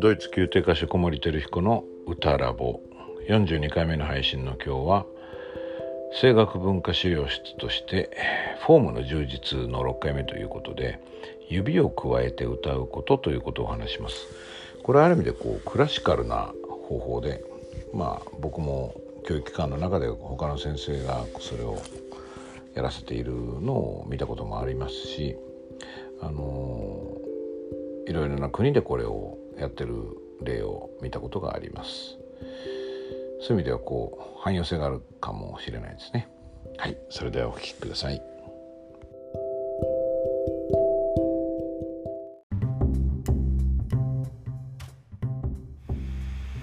ドイツ宮廷歌手小森照彦の歌ラボ。42回目の配信の今日は声楽文化資料室としてフォームの充実の6回目ということで指を加えて歌うことということを話します。これはある意味でこうクラシカルな方法でまあ僕も教育機関の中で他の先生がそれをやらせているのを見たこともありますしあのいろいろな国でこれをやってる例を見たことがあります。そういう意味ではこう汎用性があるかもしれないですね。はいそれではお聴きください。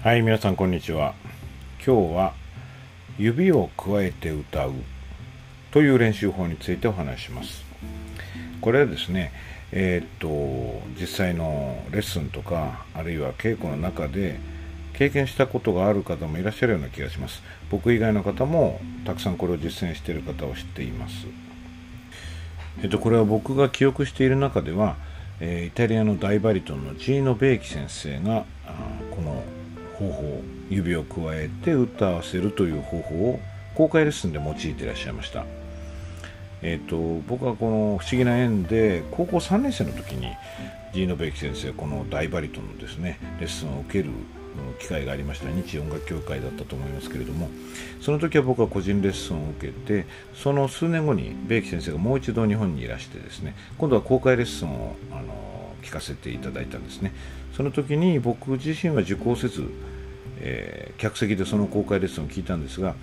はい皆さんこんにちは。今日は指を加えて歌うという練習法についてお話します。これはですねえー、っと実際のレッスンとかあるいは稽古の中で経験したことがある方もいらっしゃるような気がします。僕以外の方もたくさんこれを実践している方を知っています。えっとこれは僕が記憶している中では、えー、イタリアの大バリトンのジーノ・ベーキ先生がこの方法指を加えて歌わせるという方法を公開レッスンで用いていらっしゃいました。えーと、僕はこの「不思議な縁」で高校3年生の時にジーノ・ベイキ先生この大バリトンのですねレッスンを受ける機会がありました。日音楽協会だったと思いますけれども。その時は僕は個人レッスンを受けてその数年後にベイキ先生がもう一度日本にいらしてですね今度は公開レッスンをあの聞かせていただいたんですね。その時に僕自身は受講せずえー、客席でその公開レッスンを聞いたんですが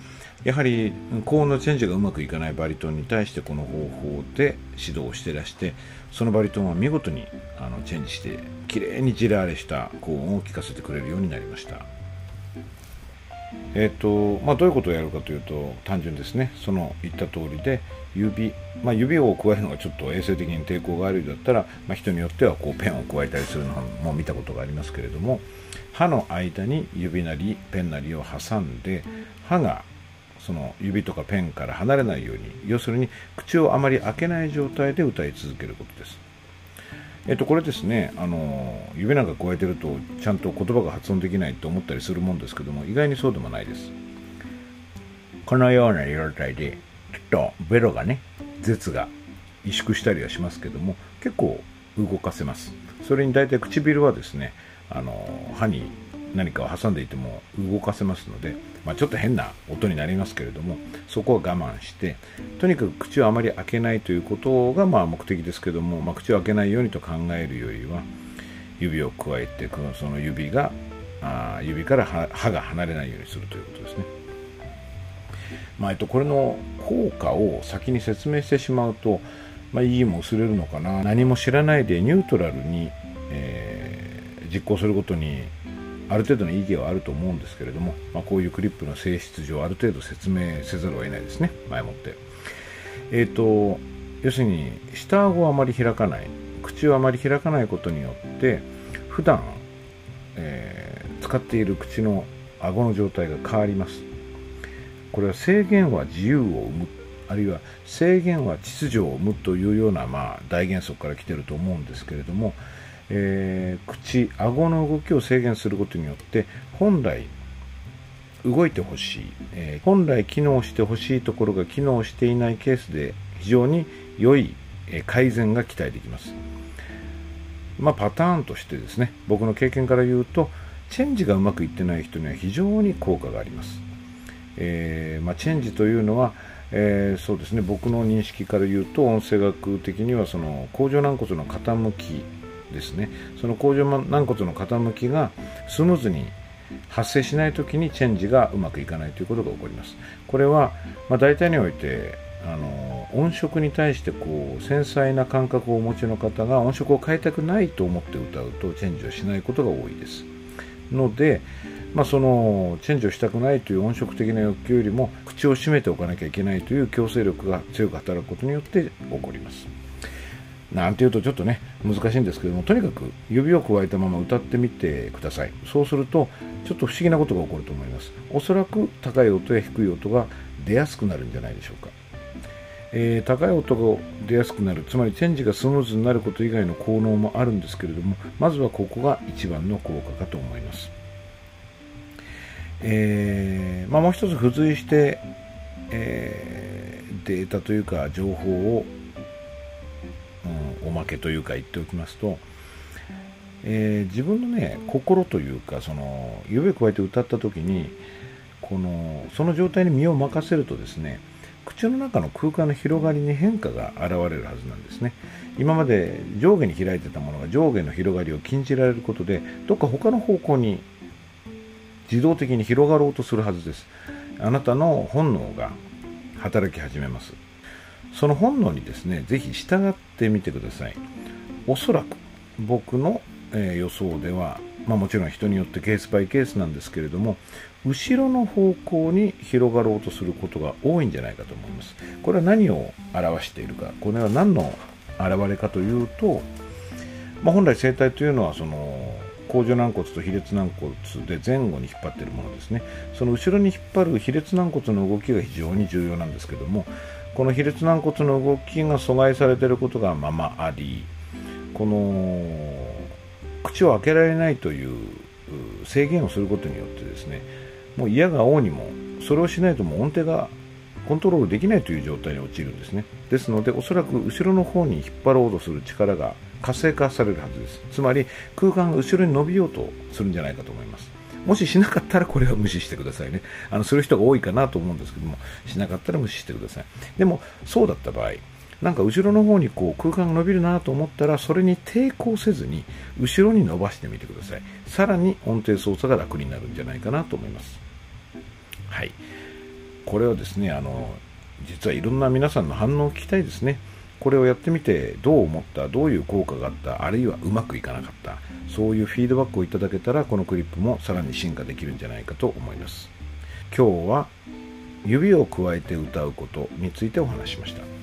やはり高音のチェンジがうまくいかないバリトンに対してこの方法で指導をしてらしてそのバリトンは見事にあのチェンジしてきれいにジラーレした高音を聞かせてくれるようになりました。えーとまあ、どういうことをやるかというと単純ですねその言った通りで指、まあ、指を加えるのがちょっと衛生的に抵抗があるようだったら、まあ、人によってはこうペンを加えたりするのも見たことがありますけれども歯の間に指なりペンなりを挟んで歯がその指とかペンから離れないように要するに口をあまり開けない状態で歌い続けることです。えっと、これですねあの指なんか加えてるとちゃんと言葉が発音できないと思ったりするもんですけども意外にそうでもないです。このような状態でちょっとベロがね舌が萎縮したりはしますけども結構動かせます。それに大体唇はですねあの歯に何かを挟んでいても動かせますので、まあ、ちょっと変な音になりますけれどもそこは我慢してとにかく口をあまり開けないということがまあ目的ですけども、まあ、口を開けないようにと考えるよりは指を加えてその指があ指から歯が離れないようにするということですね。まあ、えっと、これの効果を先に説明してしまうと、まあ、意義も薄れるのかな何も知らないでニュートラルに、えー、実行することにある程度の意義はあると思うんですけれども、まあ、こういうクリップの性質上ある程度説明せざるを得ないですね。前もって。えっ、ー、と要するに下顎をあまり開かない。口をあまり開かないことによって普段、えー、使っている口の顎の状態が変わります。これは制限は自由を生む。あるいは制限は秩序を生むというような、まあ、大原則から来てると思うんですけれどもえー、口顎の動きを制限することによって本来動いてほしい、えー、本来機能してほしいところが機能していないケースで非常に良い改善が期待できます、まあ、パターンとしてですね僕の経験から言うとチェンジがうまくいってない人には非常に効果があります、えー、まあ、チェンジというのはえー、そうですね僕の認識から言うと音声学的にはその甲状軟骨の傾きですね。その甲状軟骨の傾きがスムーズに発生しない時にチェンジがうまくいかないということが起こります。これは、まあ、大体においてあの音色に対してこう繊細な感覚をお持ちの方が音色を変えたくないと思って歌うとチェンジをしないことが多いです。ので、まあ、そのチェンジをしたくないという音色的な欲求よりも口を閉めておかなきゃいけないという強制力が強く働くことによって起こります。なんていうとちょっとね難しいんですけどもとにかく指を加えたまま歌ってみてください。そうするとちょっと不思議なことが起こると思います。おそらく高い音や低い音が出やすくなるんじゃないでしょうか。えー、高い音が出やすくなるつまりチェンジがスムーズになること以外の効能もあるんですけれどもまずはここが一番の効果かと思います、えー、まあ、もう一つ付随して、えー、データというか情報を、けというか言っておきますと、えー、自分のね心というかその指を加えて歌った時にこのその状態に身を任せるとですね口の中の空間の広がりに変化が現れるはずなんですね。今まで上下に開いてたものが上下の広がりを禁じられることでどっか他の方向に自動的に広がろうとするはずです。あなたの本能が働き始めます。その本能にですねぜひ従ってみてください。おそらく僕の、えー、予想ではまあ、もちろん人によってケースバイケースなんですけれども後ろの方向に広がろうとすることが多いんじゃないかと思います。これは何を表しているかこれは何の表れかというと、まあ、本来声帯というのはその甲状軟骨と比列軟骨で前後に引っ張っているものですね。その後ろに引っ張る比列軟骨の動きが非常に重要なんですけどもこの比列軟骨の動きが阻害されていることがままありこの口を開けられないという制限をすることによってですねもう嫌が王にもそれをしないとも音程がコントロールできないという状態に陥るんですね。ですのでおそらく後ろの方に引っ張ろうとする力が活性化されるはずです。つまり空間が後ろに伸びようとするんじゃないかと思います。もししなかったらこれは無視してくださいね。あのする人が多いかなと思うんですけどもしなかったら無視してください。でもそうだった場合なんか後ろの方にこう空間が伸びるなと思ったらそれに抵抗せずに後ろに伸ばしてみてください。さらに音程操作が楽になるんじゃないかなと思います。はい。これはですねあの実はいろんな皆さんの反応を聞きたいですね。これをやってみてどう思った？どういう効果があった？あるいはうまくいかなかった？そういうフィードバックをいただけたらこのクリップもさらに進化できるんじゃないかと思います。今日は指を加えて歌うことについてお話しました。